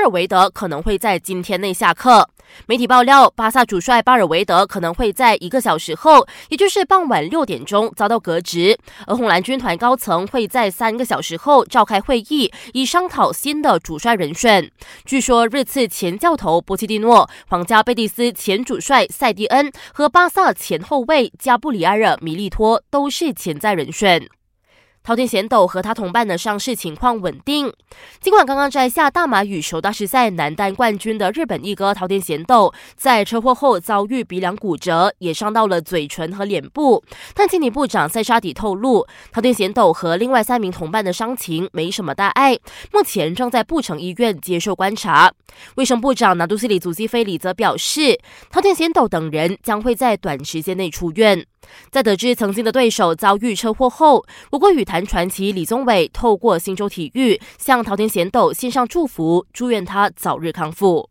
巴尔维德可能会在今天内下课。媒体爆料，巴萨主帅巴尔维德可能会在一个小时后，也就是傍晚六点钟遭到革职，而红蓝军团高层会在三个小时后召开会议，以商讨新的主帅人选。据说，热刺前教头波切蒂诺、皇家贝蒂斯前主帅塞蒂恩和巴萨前后卫加布里埃尔·米利托都是潜在人选。桃田贤斗和他同伴的伤势情况稳定。尽管刚刚摘下大马羽球大师赛男单冠军的日本一哥桃田贤斗，在车祸后遭遇鼻梁骨折，也伤到了嘴唇和脸部，但经理部长塞沙迪透露，桃田贤斗和另外三名同伴的伤情没什么大碍，目前正在布城医院接受观察。卫生部长拿杜西里祖基菲里则表示，桃田贤斗等人将会在短时间内出院。在得知曾经的对手遭遇车祸后，我国羽坛传奇李宗伟透过新洲体育向桃田贤斗献上祝福，祝愿他早日康复。